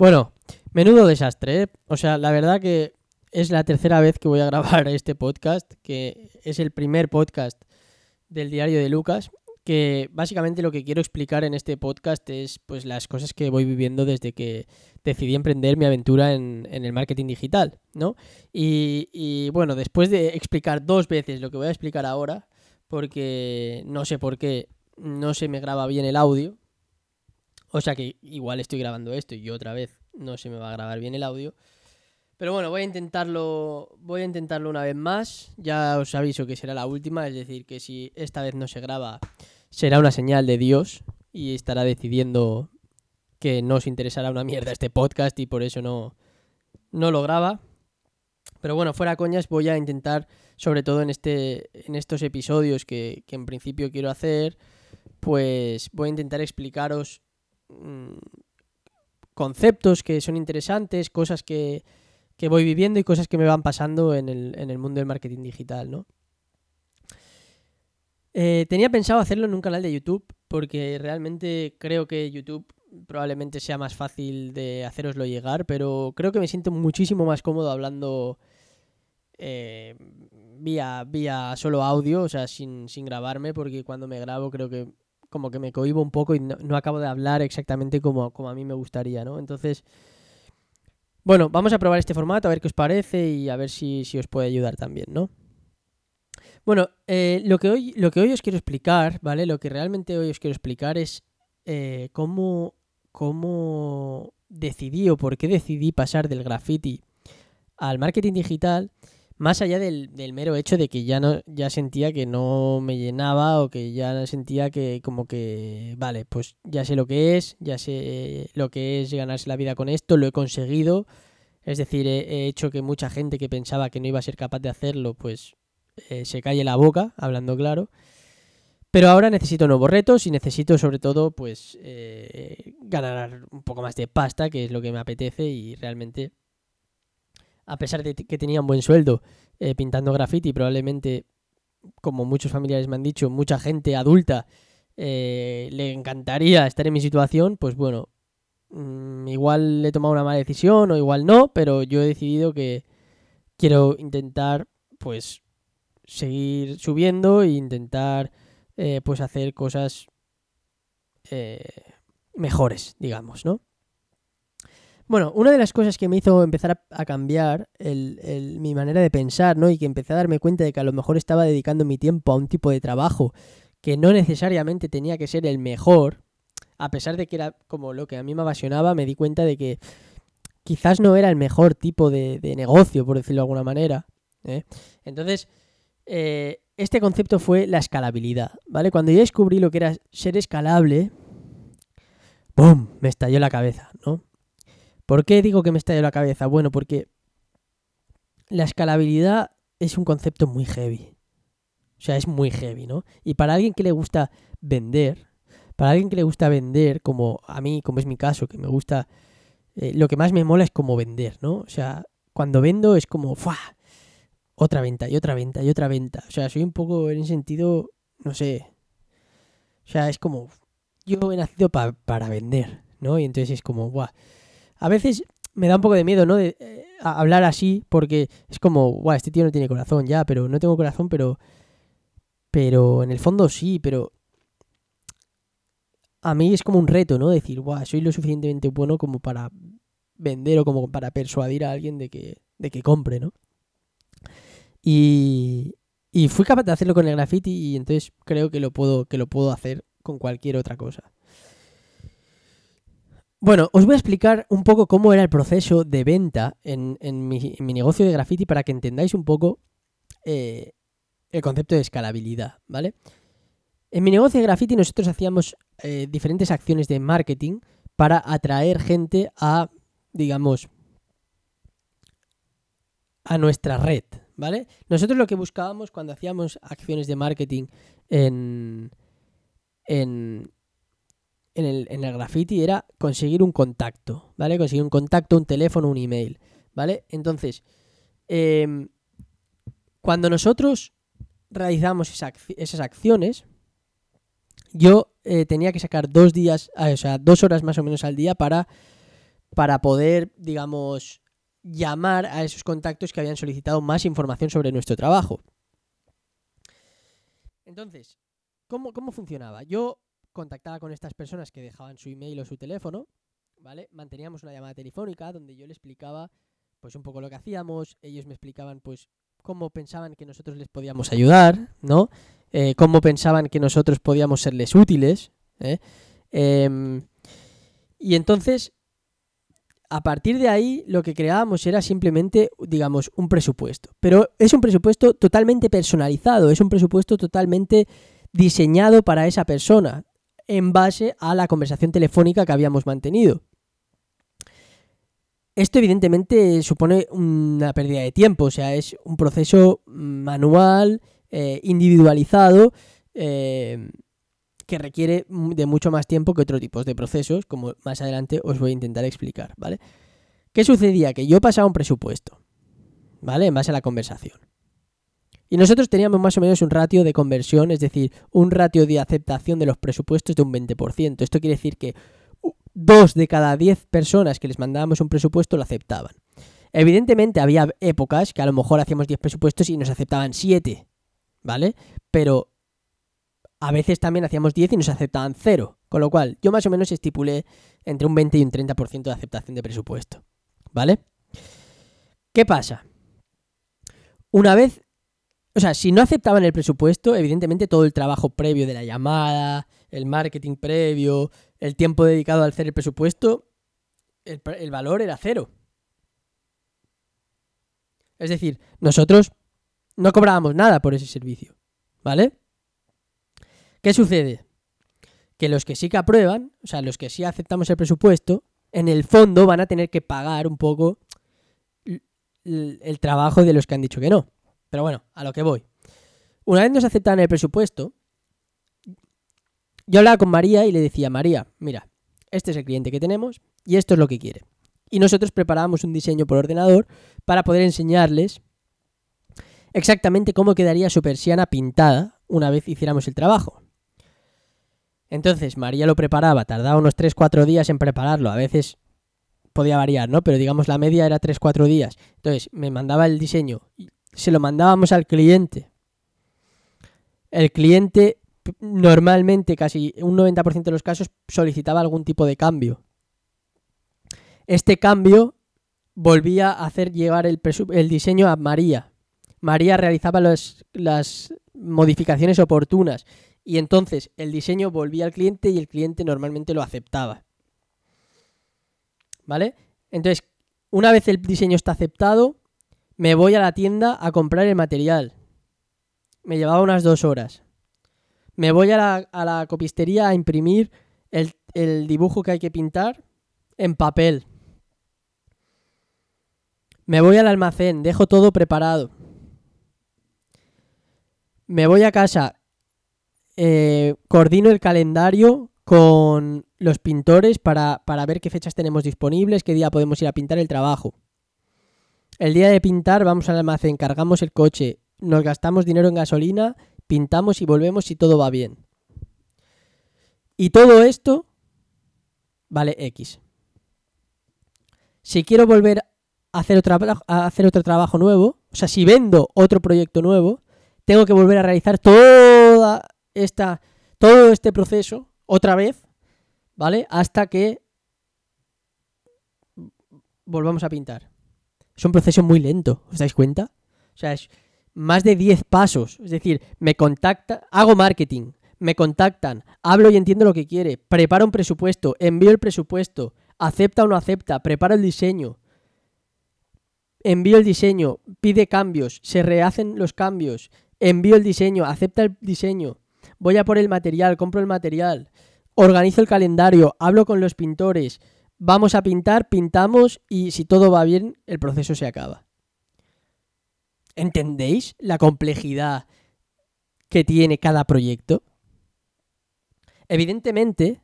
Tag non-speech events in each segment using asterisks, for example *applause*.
Bueno, menudo desastre, ¿eh? O sea, la verdad que es la tercera vez que voy a grabar *laughs* este podcast, que es el primer podcast del diario de Lucas, que básicamente lo que quiero explicar en este podcast es pues las cosas que voy viviendo desde que decidí emprender mi aventura en, el marketing digital, ¿no? Y, y, bueno, después de explicar dos veces lo que voy a explicar ahora, porque no sé por qué no se me graba bien el audio, o sea que igual estoy grabando esto y otra vez no se me va a grabar bien el audio. Pero bueno, voy a intentarlo. Voy a intentarlo una vez más. Ya os aviso que será la última. Es decir, que si esta vez no se graba, será una señal de Dios. Y estará decidiendo que no os interesará una mierda este podcast. Y por eso no, no lo graba. Pero bueno, fuera coñas, voy a intentar, sobre todo en este. En estos episodios que, que en principio quiero hacer. Pues voy a intentar explicaros conceptos que son interesantes, cosas que, que voy viviendo y cosas que me van pasando en el, en el mundo del marketing digital, ¿no? Eh, tenía pensado hacerlo en un canal de YouTube porque realmente creo que YouTube probablemente sea más fácil de haceroslo llegar, pero creo que me siento muchísimo más cómodo hablando eh, vía, vía solo audio, o sea, sin, sin, grabarme, porque cuando me grabo creo que como que me cohibo un poco y no, acabo de hablar exactamente como, como, a mí me gustaría, ¿no? Entonces, bueno, vamos a probar este formato, a ver qué os parece y a ver si, os puede ayudar también, ¿no? Bueno, eh, lo, que hoy, lo que hoy os quiero explicar, ¿vale? Lo que realmente hoy os quiero explicar es eh, cómo, cómo decidí o por qué decidí pasar del graffiti al marketing digital más allá del, mero hecho de que ya no ya sentía que no me llenaba o que ya sentía que como que vale pues ya sé lo que es ya sé lo que es ganarse la vida con esto lo he conseguido. Es decir he, hecho que mucha gente que pensaba que no iba a ser capaz de hacerlo pues eh, se calle la boca hablando claro. Pero ahora necesito nuevos retos y necesito sobre todo pues eh, ganar un poco más de pasta que es lo que me apetece y realmente a pesar de que tenía un buen sueldo eh, pintando graffiti, probablemente, como muchos familiares me han dicho, mucha gente adulta eh, le encantaría estar en mi situación, pues bueno, mm, igual he tomado una mala decisión o igual no, pero yo he decidido que quiero intentar, pues, seguir subiendo e intentar, eh, pues, hacer cosas mejores, digamos, ¿no? Bueno, una de las cosas que me hizo empezar a, cambiar mi manera de pensar, ¿no? Y que empecé a darme cuenta de que a lo mejor estaba dedicando mi tiempo a un tipo de trabajo que no necesariamente tenía que ser el mejor, a pesar de que era como lo que a mí me apasionaba, me di cuenta de que quizás no era el mejor tipo de, negocio, por decirlo de alguna manera. ¿eh? Entonces, eh, este concepto fue la escalabilidad, ¿vale? Cuando yo descubrí lo que era ser escalable, ¡boom! Me estalló la cabeza, ¿no? ¿Por qué digo que me estalló la cabeza? Bueno, porque la escalabilidad es un concepto muy heavy. O sea, es muy heavy, ¿no? Y para alguien que le gusta vender, para alguien que le gusta vender, como a mí, como es mi caso, que me gusta, eh, lo que más me mola es como vender, ¿no? O sea, cuando vendo es como, ¡fua! Otra venta y otra venta y otra venta. O sea, soy un poco en ese sentido, no sé. O sea, es como, yo he nacido para vender, ¿no? Y entonces es como, ¡buah! A veces me da un poco de miedo, ¿no? Eh, hablar así, porque es como, guau, este tío no tiene corazón ya, pero no tengo corazón, pero. Pero en el fondo sí, pero. A mí es como un reto, ¿no? Decir, guau, soy lo suficientemente bueno como para vender o como para persuadir a alguien de que, de que compre, ¿no? Y, y fui capaz de hacerlo con el graffiti y entonces creo que lo puedo, que lo puedo hacer con cualquier otra cosa. Bueno, os voy a explicar un poco cómo era el proceso de venta en, mi, negocio de graffiti para que entendáis un poco eh, el concepto de escalabilidad, ¿vale? En mi negocio de graffiti nosotros hacíamos eh, diferentes acciones de marketing para atraer gente a, digamos, a nuestra red, ¿vale? Nosotros lo que buscábamos cuando hacíamos acciones de marketing en, en, en el, en el graffiti era conseguir un contacto, ¿vale? Conseguir un contacto, un teléfono, un email, ¿vale? Entonces, em, cuando nosotros realizamos esas acciones, yo eh, tenía que sacar dos días, ah, o sea, dos horas más o menos al día para para poder, digamos, llamar a esos contactos que habían solicitado más información sobre nuestro trabajo. Entonces, ¿cómo, cómo funcionaba? Yo contactaba con estas personas que dejaban su email o su teléfono, ¿vale? Manteníamos una llamada telefónica donde yo le explicaba pues un poco lo que hacíamos, ellos me explicaban pues cómo pensaban que nosotros les podíamos ayudar, ¿no? Eh, cómo pensaban que nosotros podíamos serles útiles, ¿eh? Em, y entonces, a partir de ahí, lo que creábamos era simplemente, digamos, un presupuesto. Pero es un presupuesto totalmente personalizado, es un presupuesto totalmente diseñado para esa persona, en base a la conversación telefónica que habíamos mantenido. Esto evidentemente supone una pérdida de tiempo, o sea, es un proceso manual, eh, individualizado, eh, que requiere de mucho más tiempo que otros tipos de procesos, como más adelante os voy a intentar explicar, ¿vale? ¿Qué sucedía? Que yo pasaba un presupuesto, ¿vale? En base a la conversación. Y nosotros teníamos más o menos un ratio de conversión, es decir, un ratio de aceptación de los presupuestos de un 20%. Esto quiere decir que dos de cada diez personas que les mandábamos un presupuesto lo aceptaban. Evidentemente había épocas que a lo mejor hacíamos 10 presupuestos y nos aceptaban 7, ¿vale? Pero a veces también hacíamos 10 y nos aceptaban 0. Con lo cual, yo más o menos estipulé entre un 20 y un 30% de aceptación de presupuesto. ¿Vale? ¿Qué pasa? Una vez, o sea, si no aceptaban el presupuesto, evidentemente todo el trabajo previo de la llamada, el marketing previo, el tiempo dedicado al hacer el presupuesto, el, valor era cero. Es decir, nosotros no cobrábamos nada por ese servicio. ¿Vale? ¿Qué sucede? Que los que sí que aprueban, o sea, los que sí aceptamos el presupuesto, en el fondo van a tener que pagar un poco el trabajo de los que han dicho que no. Pero bueno, a lo que voy. Una vez nos aceptaban el presupuesto, yo hablaba con María y le decía, María, mira, este es el cliente que tenemos y esto es lo que quiere. Y nosotros preparábamos un diseño por ordenador para poder enseñarles exactamente cómo quedaría su persiana pintada una vez hiciéramos el trabajo. Entonces María lo preparaba, tardaba unos 3-4 días en prepararlo, a veces podía variar, ¿no? Pero digamos la media era 3-4 días. Entonces me mandaba el diseño, se lo mandábamos al cliente. El cliente normalmente, casi un 90% de los casos, solicitaba algún tipo de cambio. Este cambio volvía a hacer llegar el, el diseño a María. María realizaba las modificaciones oportunas y entonces el diseño volvía al cliente y el cliente normalmente lo aceptaba. ¿Vale? Entonces, una vez el diseño está aceptado, me voy a la tienda a comprar el material. Me llevaba unas dos horas. Me voy a la, copistería a imprimir el, el dibujo que hay que pintar en papel. Me voy al almacén, dejo todo preparado. Me voy a casa, eh, coordino el calendario con los pintores para, ver qué fechas tenemos disponibles, qué día podemos ir a pintar el trabajo. El día de pintar vamos al almacén, cargamos el coche, nos gastamos dinero en gasolina, pintamos y volvemos si todo va bien. Y todo esto vale X. Si quiero volver a hacer, otro, a hacer otro trabajo nuevo, o sea, si vendo otro proyecto nuevo, tengo que volver a realizar toda esta, todo este proceso otra vez, ¿vale? Hasta que volvamos a pintar. Es un proceso muy lento, ¿os dais cuenta? O sea, es más de 10 pasos. Es decir, me contacta, hago marketing, me contactan, hablo y entiendo lo que quiere, preparo un presupuesto, envío el presupuesto, acepta o no acepta, preparo el diseño, envío el diseño, pide cambios, se rehacen los cambios, envío el diseño, acepta el diseño, voy a por el material, compro el material, organizo el calendario, hablo con los pintores, vamos a pintar, pintamos y si todo va bien, el proceso se acaba. ¿Entendéis la complejidad que tiene cada proyecto? Evidentemente,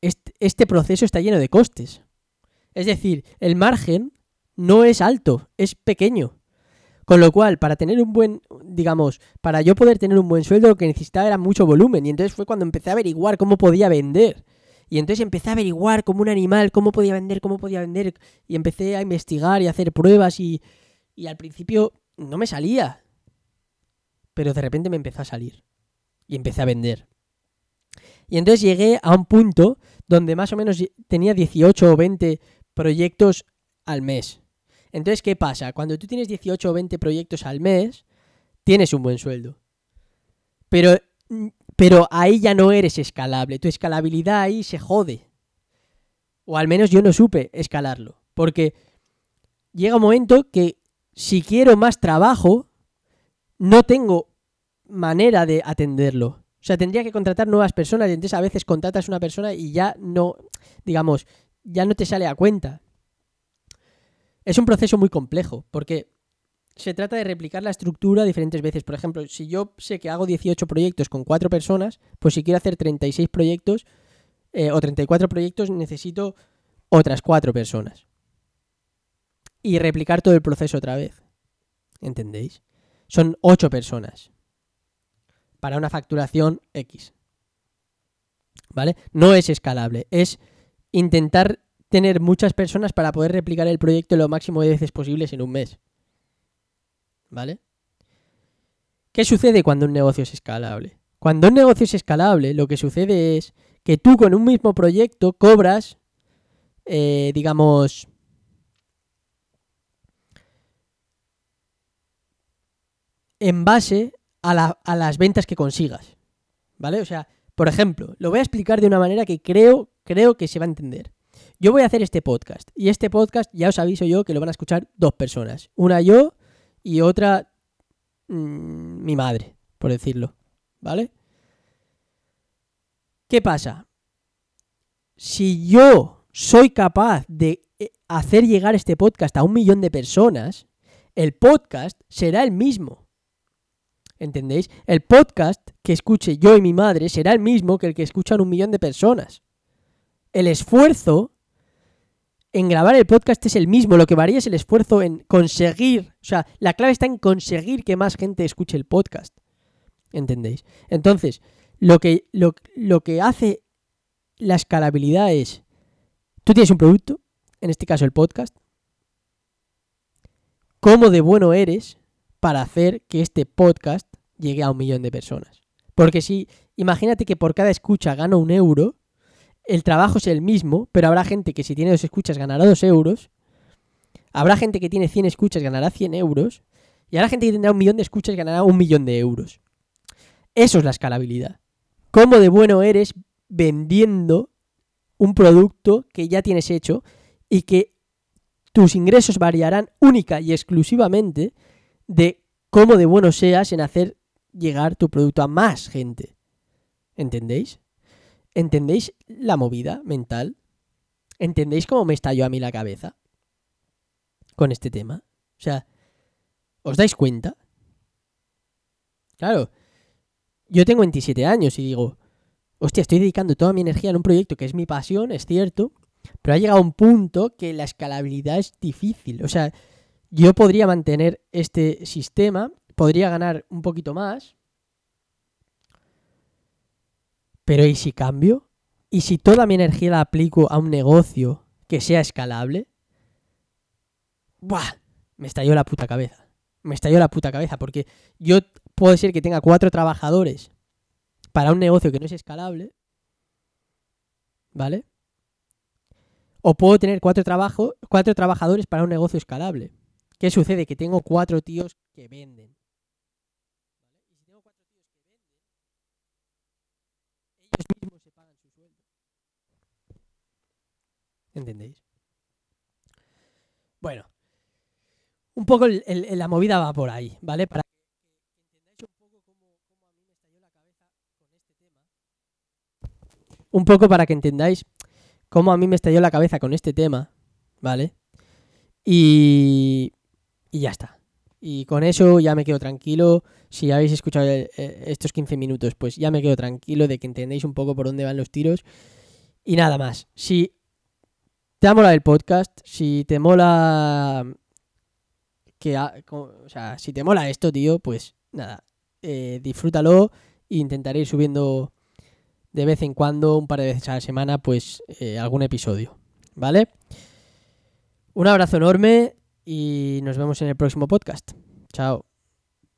este, proceso está lleno de costes. Es decir, el margen no es alto, es pequeño. Con lo cual, para tener un buen, digamos, para yo poder tener un buen sueldo, lo que necesitaba era mucho volumen. Y entonces fue cuando empecé a averiguar cómo podía vender. Y entonces empecé a averiguar como un animal cómo podía vender, cómo podía vender. Y empecé a investigar y hacer pruebas y, y al principio no me salía. Pero de repente me empezó a salir. Y empecé a vender. Y entonces llegué a un punto donde más o menos tenía 18 o 20 proyectos al mes. Entonces, ¿qué pasa? Cuando tú tienes 18 o 20 proyectos al mes, tienes un buen sueldo. Pero, pero ahí ya no eres escalable. Tu escalabilidad ahí se jode. O al menos yo no supe escalarlo. Porque llega un momento que si quiero más trabajo, no tengo manera de atenderlo. O sea, tendría que contratar nuevas personas y entonces a veces contratas una persona y ya no, digamos, ya no te sale a cuenta. Es un proceso muy complejo porque se trata de replicar la estructura diferentes veces. Por ejemplo, si yo sé que hago 18 proyectos con 4 personas, pues si quiero hacer 36 proyectos eh, o 34 proyectos necesito otras 4 personas. Y replicar todo el proceso otra vez. ¿Entendéis? Son 8 personas para una facturación X. ¿Vale? No es escalable, es intentar tener muchas personas para poder replicar el proyecto lo máximo de veces posibles en un mes. ¿Vale? ¿Qué sucede cuando un negocio es escalable? Cuando un negocio es escalable, lo que sucede es que tú con un mismo proyecto cobras, eh, digamos, en base a, las ventas que consigas. ¿Vale? O sea, por ejemplo, lo voy a explicar de una manera que creo, creo que se va a entender. Yo voy a hacer este podcast. Y este podcast ya os aviso yo que lo van a escuchar dos personas. Una yo y otra mm, mi madre, por decirlo. ¿Vale? ¿Qué pasa? Si yo soy capaz de eh, hacer llegar este podcast a un millón de personas, el podcast será el mismo. ¿Entendéis? El podcast que escuche yo y mi madre será el mismo que el que escuchan un millón de personas. El esfuerzo en grabar el podcast es el mismo, lo que varía es el esfuerzo en conseguir, o sea, la clave está en conseguir que más gente escuche el podcast. ¿Entendéis? Entonces, lo que, lo, lo que hace la escalabilidad es, tú tienes un producto, en este caso el podcast, cómo de bueno eres para hacer que este podcast llegue a un millón de personas. Porque si, imagínate que por cada escucha gano un euro, el trabajo es el mismo, pero habrá gente que si tiene dos escuchas ganará dos euros, habrá gente que tiene 100 escuchas ganará 100 euros, y habrá gente que tendrá un millón de escuchas ganará un millón de euros. Eso es la escalabilidad. ¿Cómo de bueno eres vendiendo un producto que ya tienes hecho y que tus ingresos variarán única y exclusivamente de cómo de bueno seas en hacer llegar tu producto a más gente. ¿Entendéis? ¿Entendéis la movida mental? ¿Entendéis cómo me estalló a mí la cabeza con este tema? O sea, ¿os dais cuenta? Claro, yo tengo 27 años y digo, hostia, estoy dedicando toda mi energía en un proyecto que es mi pasión, es cierto, pero ha llegado un punto que la escalabilidad es difícil. O sea, yo podría mantener este sistema, podría ganar un poquito más, pero ¿y si cambio? ¿Y si toda mi energía la aplico a un negocio que sea escalable? ¡Buah! Me estalló la puta cabeza. Me estalló la puta cabeza porque yo puedo ser que tenga cuatro trabajadores para un negocio que no es escalable, ¿vale? O puedo tener cuatro, cuatro trabajadores para un negocio escalable. ¿Qué sucede? Que tengo cuatro tíos que venden. Y si tengo cuatro tíos que venden, ellos mismos se pagan su sueldo. ¿Entendéis? Bueno, un poco la movida va por ahí, ¿vale? Para. Un poco para que entendáis cómo a mí me estalló la cabeza con este tema, ¿vale? Y y ya está. Y con eso ya me quedo tranquilo. Si habéis escuchado eh, eh, estos 15 minutos, pues ya me quedo tranquilo de que entendéis un poco por dónde van los tiros. Y nada más. Si te ha el podcast, si te mola que o sea, si te mola esto, tío, pues nada, eh, disfrútalo e intentaré ir subiendo de vez en cuando, un par de veces a la semana, pues eh, algún episodio. ¿Vale? Un abrazo enorme y nos vemos en el próximo podcast. Chao.